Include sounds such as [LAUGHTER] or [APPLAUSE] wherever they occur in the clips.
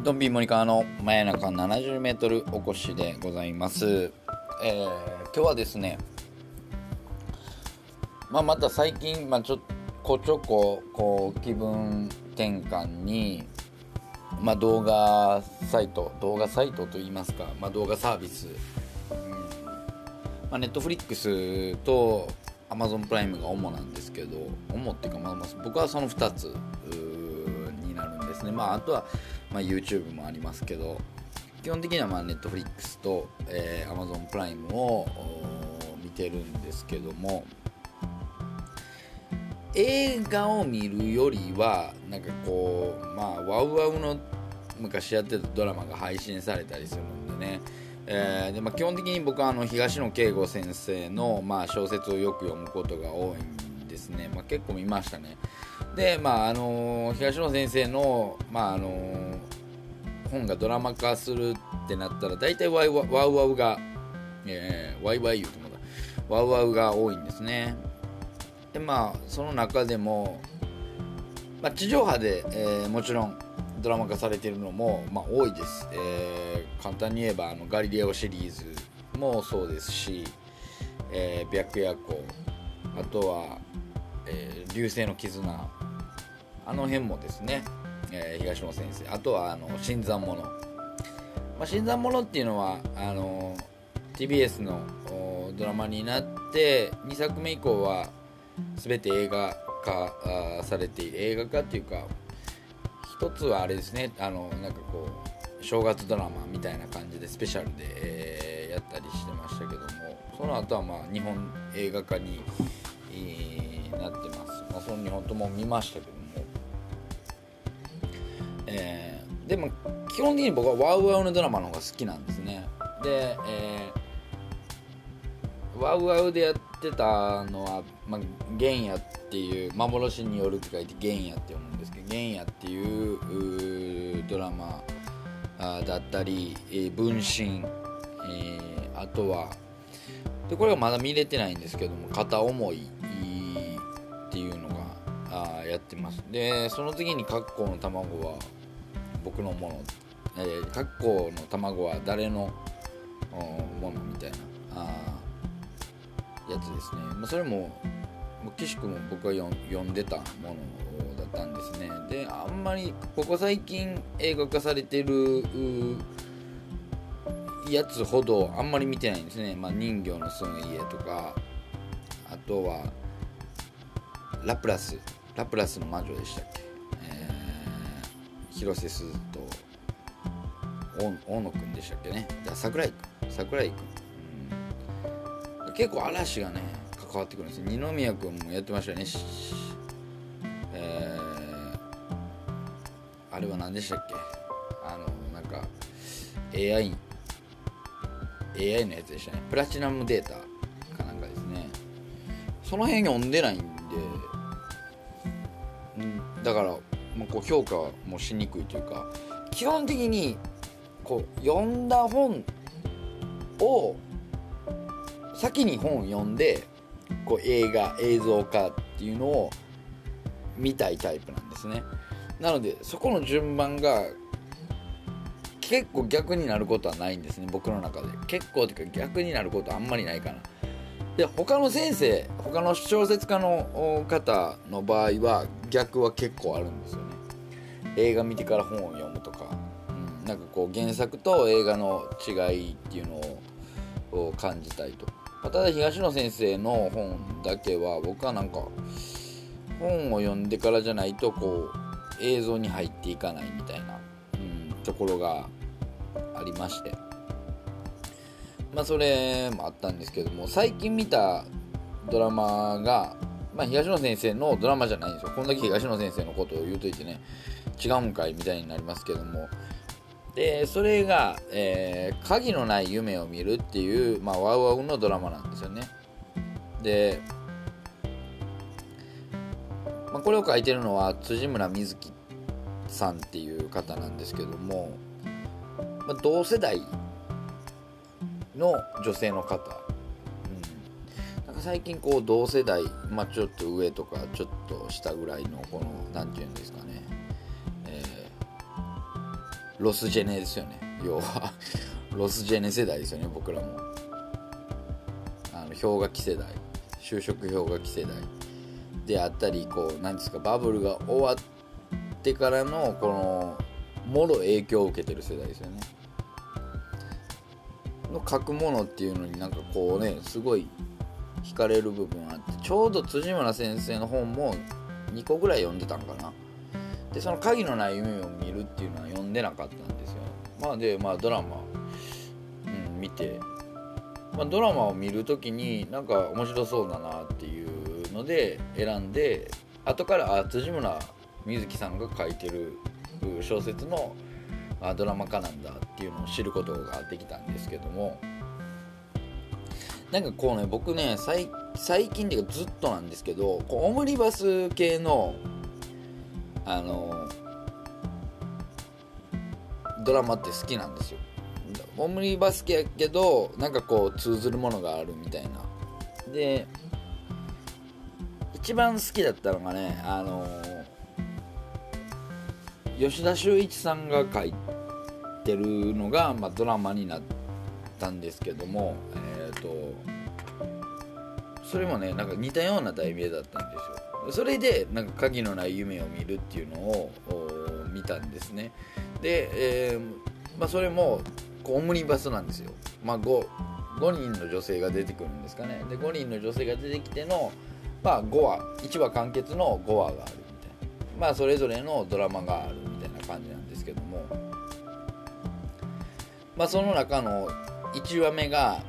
ドン 70m スタート真夜中 70m 起こしドンビーモニカーの真夜中 70m おこしでございます、えー今日はですね、まあ、また最近、まあ、ちょこちょここう気分転換に、まあ、動画サイト動画サイトといいますか、まあ、動画サービス、うん。まあ、ネットフリックスと Amazon プライムが主なんですけど主っていうか、まあ、まあ僕はその2つうーになるんですね、まあ、あとは、まあ、YouTube もありますけど基本的にはまあ Netflix と、えー Amazon プライムを見てるんですけども映画を見るよりはなんかこうまあワウワウの昔やってたドラマが配信されたりするんでね、えーでまあ、基本的に僕はあの東野圭吾先生の、まあ、小説をよく読むことが多いんですね、まあ、結構見ましたね。でまああの東野先生のまああの本がドラマ化するってなったら大体ワイワワウワウが、えーワイワイ言うてもだワウワウが多いんですね。でまあその中でも、まあ、地上波で、えーもちろんドラマ化されてるのも、まあ、多いです、えー簡単に言えばあのガリレオシリーズもそうですし、えー白夜行。あとは、えー流星の絆。あの辺もですね、えー東野先生。あとはあの新参者、まあ、新参者っていうのはあの TBS のドラマになって2作目以降は全て映画化されている。映画化っていうか一つはあれですね。あのなんかこう正月ドラマみたいな感じでスペシャルで、えーやったりしてましたけども。その後はまあ日本映画化に、えーなってます、まあ、その2本とも見ましたけどえーでも基本的に僕はワウワウのドラマの方が好きなんですね。で、えーワウワウでやってたのは、まあ、原野っていう幻によるって書いて原野って読むんですけど原野っていうドラマだったり、えー分身、えーあとはでこれがまだ見れてないんですけども片思いっていうのがあやってます。でその次にカッコの卵は僕のもの、えー、カッコの卵は誰の？ものみたいな。あやつですね、まあ、それも岸君も僕が読んでたものだったんですね。であんまりここ最近映画化されてるやつほどあんまり見てないんですね、まあ、人魚の住む家とか。あとはラプラス。ラプラスの魔女でしたっけ、広瀬すずと大野くんでしたっけね。じゃ桜井くん桜井くん、うん、結構嵐がね関わってくるんですよ。二宮くんもやってましたね。えーあれは何でしたっけ。あのなんか AI AI のやつでしたね。プラチナムデータかなんかですね。その辺読んでないんで。うんだから、こう評価もしにくいというか基本的にこう読んだ本を先に本を読んでこう映画映像化っていうのを見たいタイプなんですね。なのでそこの順番が結構逆になることはないんですね僕の中で。結構っていうか逆になることはあんまりないかな。で他の先生他の小説家の方の場合は逆は結構あるんですよ。ね映画見てから本を読むとか、うん、なんかこう原作と映画の違いっていうのをを感じたいと、まあただ東野先生の本だけは僕はなんか本を読んでからじゃないとこう映像に入っていかないみたいな、うん、ところがありまして。まあそれもあったんですけども最近見たドラマが、まあ、東野先生のドラマじゃないんですよ。こんだけ東野先生のことを言うといてね違うんかいみたいになりますけども。でそれが、えー、鍵のない夢を見るっていう、まあ、ワウワウのドラマなんですよね。で、まあ、これを書いてるのは辻村瑞希さんっていう方なんですけども、まあ、同世代の女性の方、うん、なんか最近こう同世代、まあ、ちょっと上とかちょっと下ぐらいのこの何て言うんですかね、ロスジェネですよね。要はロスジェネ世代ですよね僕らも。あの氷河期世代。就職氷河期世代。であったりこう何ですかバブルが終わってからのこのもろ影響を受けてる世代ですよね。の書くものっていうのになんかこうねすごい惹かれる部分あってちょうど辻村先生の本も2個ぐらい読んでたんかな。でその鍵のない夢を見るっていうのは読んでなかったんですよ。まあでまあドラマ、うん、見て、まあ、ドラマを見る時になんか面白そうだなっていうので選んで後からあ辻村瑞希さんが書いてる小説のあドラマ化なんだっていうのを知ることができたんですけども。なんかこうね僕ね最近っていうかずっとなんですけどこうオムニバス系のあのドラマって好きなんですよ。オムニバス系やけどなんかこう通ずるものがあるみたいな。で一番好きだったのがねあの吉田修一さんが書いてるのが、まあ、ドラマになったんですけども、えーと、それもねなんか似たような題名だったんですよ。それでなんか鍵のない夢を見るっていうのを見たんですね。で、えー、まあ、それもオムニバスなんですよ、まあ5、5, 人の女性が出てくるんですかね。で5人の女性が出てきての、まあ、5話1話完結の5話があるみたいな。まあそれぞれのドラマがあるみたいな感じなんですけども。まあその中の1話目が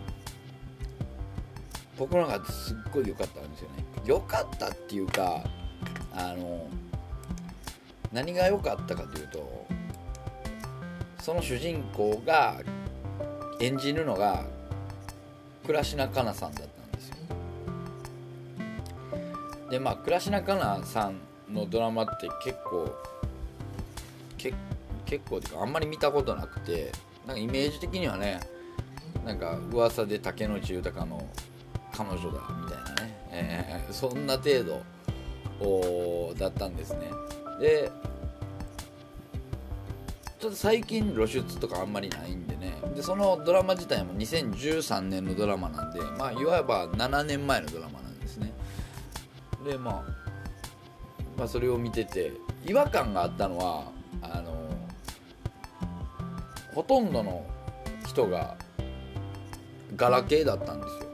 僕の中ですっごい良かったんですよね。良かったっていうかあの何が良かったかというとその主人公が演じるのが倉科香菜さんだったんですよ。でまあ倉科香菜さんのドラマって結構け結構てかあんまり見たことなくてなんかイメージ的にはねなんか噂で竹野内豊の彼女だみたいなね、え、[LAUGHS] そんな程度だったんですね。でちょっと最近露出とかあんまりないんでね。でそのドラマ自体も2013年のドラマなんでまあいわば7年前のドラマなんですね。でまあまあそれを見てて違和感があったのはあのほとんどの人がガラケーだったんですよ。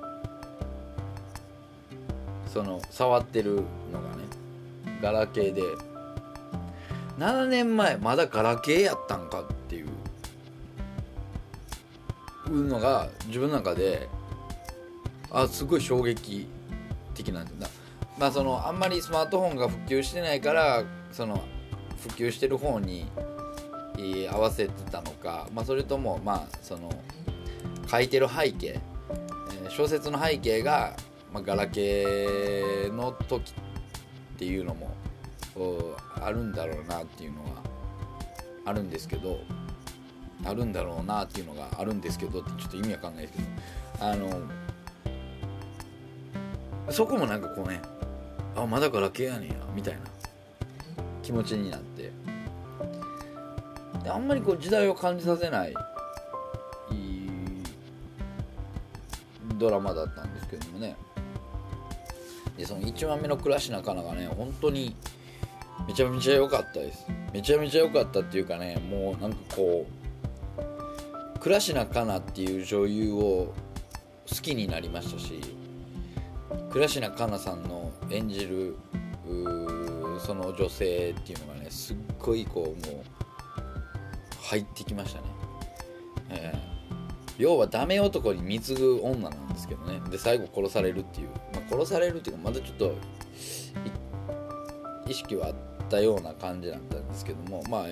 その触ってるのがねガラケーで。7年前まだガラケーやったんかっていう。のが自分の中であすごい衝撃的なんだ。まあそのあんまりスマートフォンが普及してないからその普及してる方に合わせてたのか、まあ、それともまあその書いてる背景、え小説の背景が、まあ、ガラケーの時っていうのもあるんだろうなっていうのはあるんですけどあるんだろうなっていうのがあるんですけどってちょっと意味わかんないですけどあのそこもなんかこうねあまだガラケーやねんやみたいな気持ちになってであんまりこう時代を感じさせないドラマだったんですけどもね。でその1話目の倉科香菜がね本当にめちゃめちゃ良かったです。めちゃめちゃ良かったっていうかねもうなんかこう倉科香菜っていう女優を好きになりましたし倉科香菜さんの演じるその女性っていうのがねすっごいこうもう入ってきましたね、えー、要はダメ男に貢ぐ女なんですけどね。で最後殺されるっていう、まあ、殺されるっていうかまだちょっと意識はあったような感じだったんですけども。まあ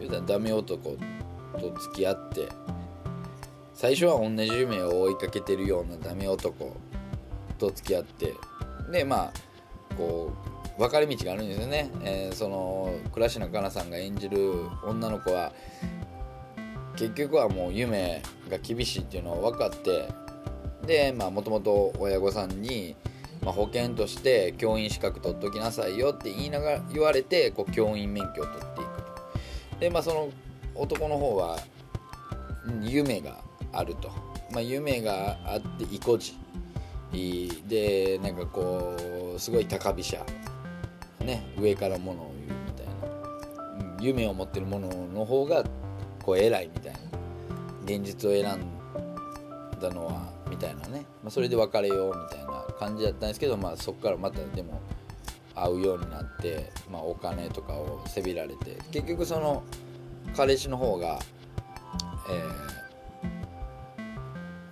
言うたらダメ男と付き合って最初は同じ夢を追いかけてるようなダメ男と付き合ってでまあこう分かれ道があるんですよね、えー、その倉科香菜さんが演じる女の子は結局はもう夢が厳しいっていうのを分かってでまあもともと親御さんに、まあ、保険として教員資格取っときなさいよって言いながら言われてこう教員免許を取っていくと。でまあその男の方は夢があると、まあ、夢があって意固地。でなんかこうすごい高飛車。ね上からものを言うみたいな、夢を持ってるものの方がこう偉いみたいな。現実を選んだのはみたいなね、まあ、それで別れようみたいな感じだったんですけど、まあ、そこからまたでも会うようになって、まあ、お金とかをせびられて結局その彼氏の方が、え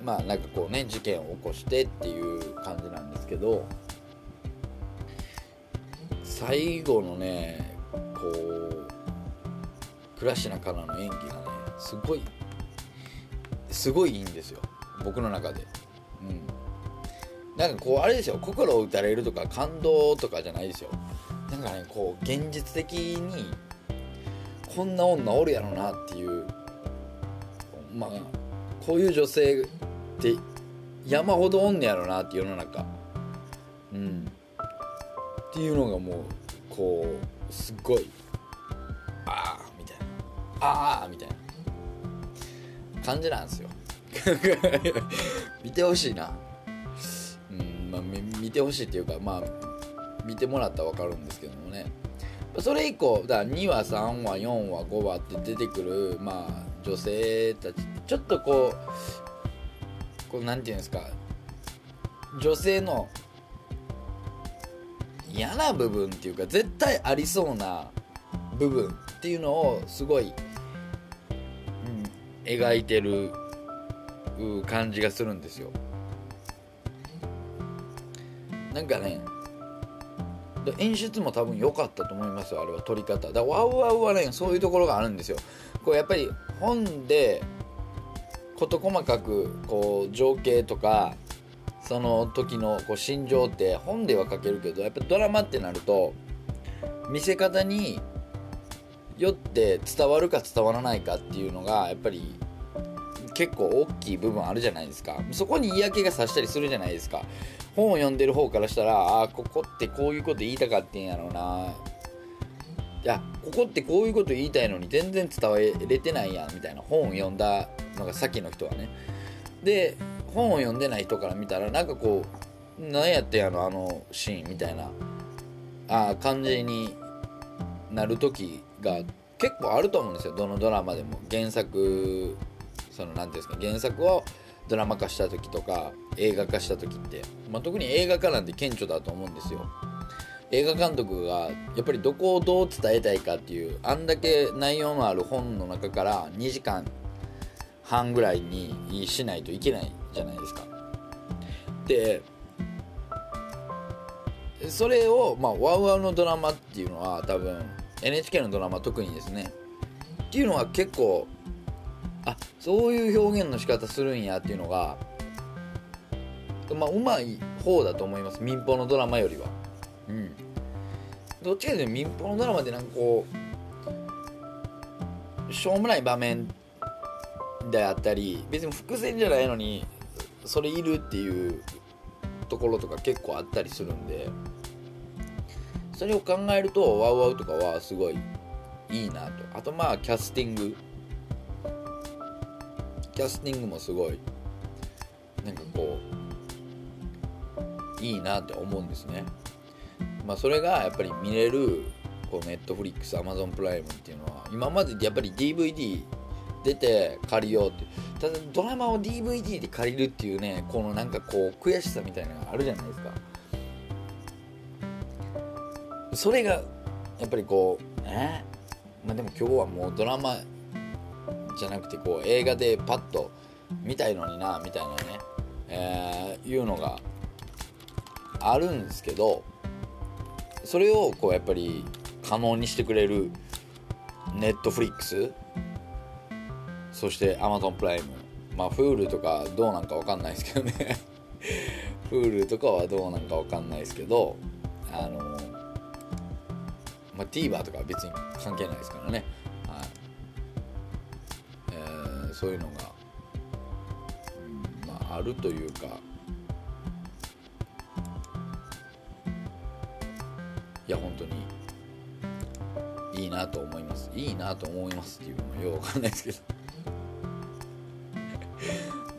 ー、まあなんかこうね事件を起こしてっていう感じなんですけど最後のねこう倉科かなの演技がねすごいすごいいいんですよ。僕の中で。うん。なんかこうあれですよ。心を打たれるとか感動とかじゃないですよ。なんかねこう現実的にこんな女おるやろなっていうまあこういう女性って山ほどおんねやろなって世の中。うん。っていうのがもうこうすっごいああみたいな。ああみたいな。感じなんですよ。[LAUGHS] 見てほしいな。うんまあ見てほしいっていうかまあ見てもらったら分かるんですけどもね。それ以降だ2話3話4話5話って出てくるまあ女性たちちょっとこうこうなんていうんですか。女性の嫌な部分っていうか絶対ありそうな部分っていうのをすごい、描いてる感じがするんですよ。なんかね演出も多分良かったと思いますよあれは撮り方。だワウワウはねそういうところがあるんですよ。こうやっぱり本で事細かくこう情景とかその時のこう心情って本では書けるけどやっぱドラマってなると見せ方によって伝わるか伝わらないかっていうのがやっぱり結構大きい部分あるじゃないですか。そこに嫌気がさしたりするじゃないですか。本を読んでる方からしたらああここってこういうこと言いたかってんやろうな。いやここってこういうこと言いたいのに全然伝えれてないやんみたいな本を読んだのが先の人はね。で本を読んでない人から見たらなんかこう何やってんやろあのシーンみたいな。あ感じになる時が結構あると思うんですよ。どのドラマでも。原作その何ていうんですか。原作をドラマ化した時とか映画化した時って、まあ、特に映画化なんて顕著だと思うんですよ。映画監督がやっぱりどこをどう伝えたいかっていうあんだけ内容のある本の中から2時間半ぐらいにしないといけないじゃないですか。でそれをまあワウワウのドラマっていうのは多分 NHK のドラマ特にですね。っていうのは結構あそういう表現の仕方するんやっていうのがまあうまい方だと思います。民放のドラマよりは。うん。どっちかというと民放のドラマでなんかこうしょうもない場面であったり別に伏線じゃないのにそれいるっていうところとか結構あったりするんで。それを考えるとワウワウとかはすごいいいなと。あとまあキャスティング。キャスティングもすごいなんかこういいなって思うんですね。まあそれがやっぱり見れるこうネットフリックスアマゾンプライムっていうのは今までやっぱり DVD 出て借りようってただドラマを DVD で借りるっていうねこのなんかこう悔しさみたいなのがあるじゃないですか。それがやっぱりこうね。まあでも今日はもうドラマじゃなくてこう映画でパッと見たいのになみたいなね、えー、いうのがあるんですけどそれをこうやっぱり可能にしてくれるネットフリックスそして Amazon プライムまあ Hulu とかどうなんかわかんないですけどね。Hulu とかはどうなんかわかんないですけどあのまあ TVer とかは別に関係ないですからね。はい。えーそういうのが、まあ、あるというか。いや本当にいいなと思います。いいなと思いますっていうのはようわかんないですけど。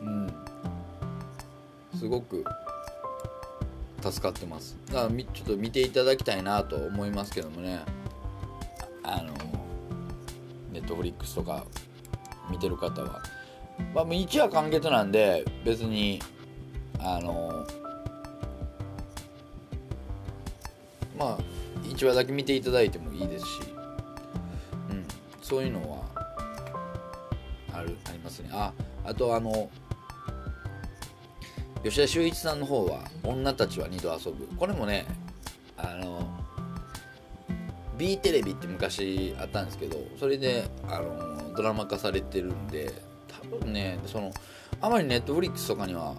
[LAUGHS] うん。すごく助かってます。だからちょっと見ていただきたいなと思いますけどもね。あのネットフリックスとか見てる方は。まあもう一話完結なんで別にあのまあ1話だけ見ていただいてもいいですし、うん、そういうのはあるありますね。ああとあの吉田修一さんの方は「女たちは二度遊ぶ」これもねあの B テレビって昔あったんですけどそれであのドラマ化されてるんで多分ねそのあまりネットフリックスとかには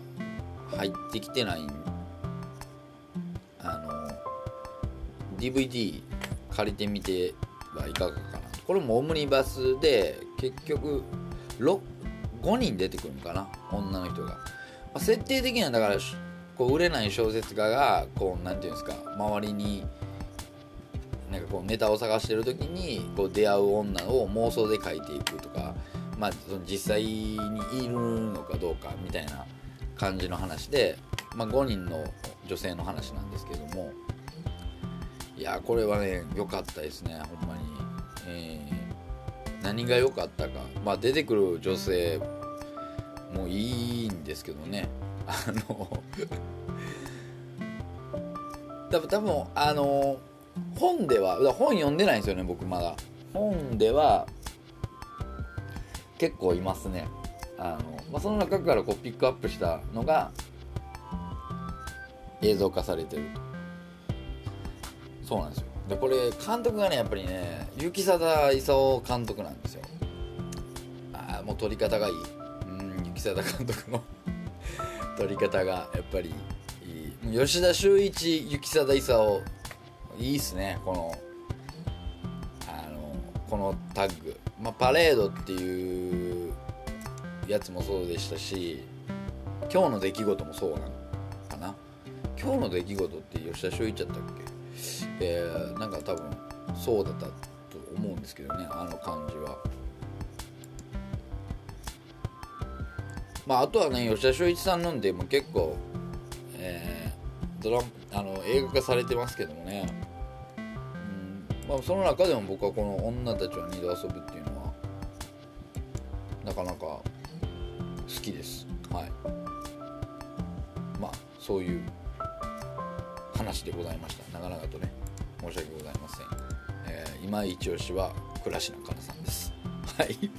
入ってきてないあの DVD 借りてみてはいかがかなこれもオムニバスで結局5人出てくるのかな女の人が、あ、設定的にはだからこう売れない小説家がこうなんていうんですか周りになんかこうネタを探してる時にこう出会う女を妄想で書いていくとか、まあ、その実際にいるのかどうかみたいな感じの話で、まあ、5人の女性の話なんですけども。いやこれはね良かったですねほんまに、えー、何が良かったか、まあ、出てくる女性もういいんですけどね。あの多分多分あの本では本読んでないんですよね僕まだ。本では結構いますね。あの、まあ、その中からこうピックアップしたのが映像化されてる。そうなんですよ。でこれ監督がねやっぱりね雪貞勲監督なんですよ。ああもう撮り方がいい。うん雪貞監督の [LAUGHS] 撮り方がやっぱりいい。吉田修一雪貞勲いいっすね。このあのこのタッグ、まあ、パレードっていうやつもそうでしたし今日の出来事もそうなのかな。今日の出来事って吉田修一やったっけ？えー、なんか多分そうだったと思うんですけどねあの感じは。まああとはね吉田修一さんのんでも結構えー、ドラあの映画化されてますけどもね、うんまあ、その中でも僕はこの「女たちは二度遊ぶ」っていうのはなかなか好きです。はい。まあそういう話でございました。長々とね申し訳ございません、えー、今一押しは倉科香菜さんです。はい。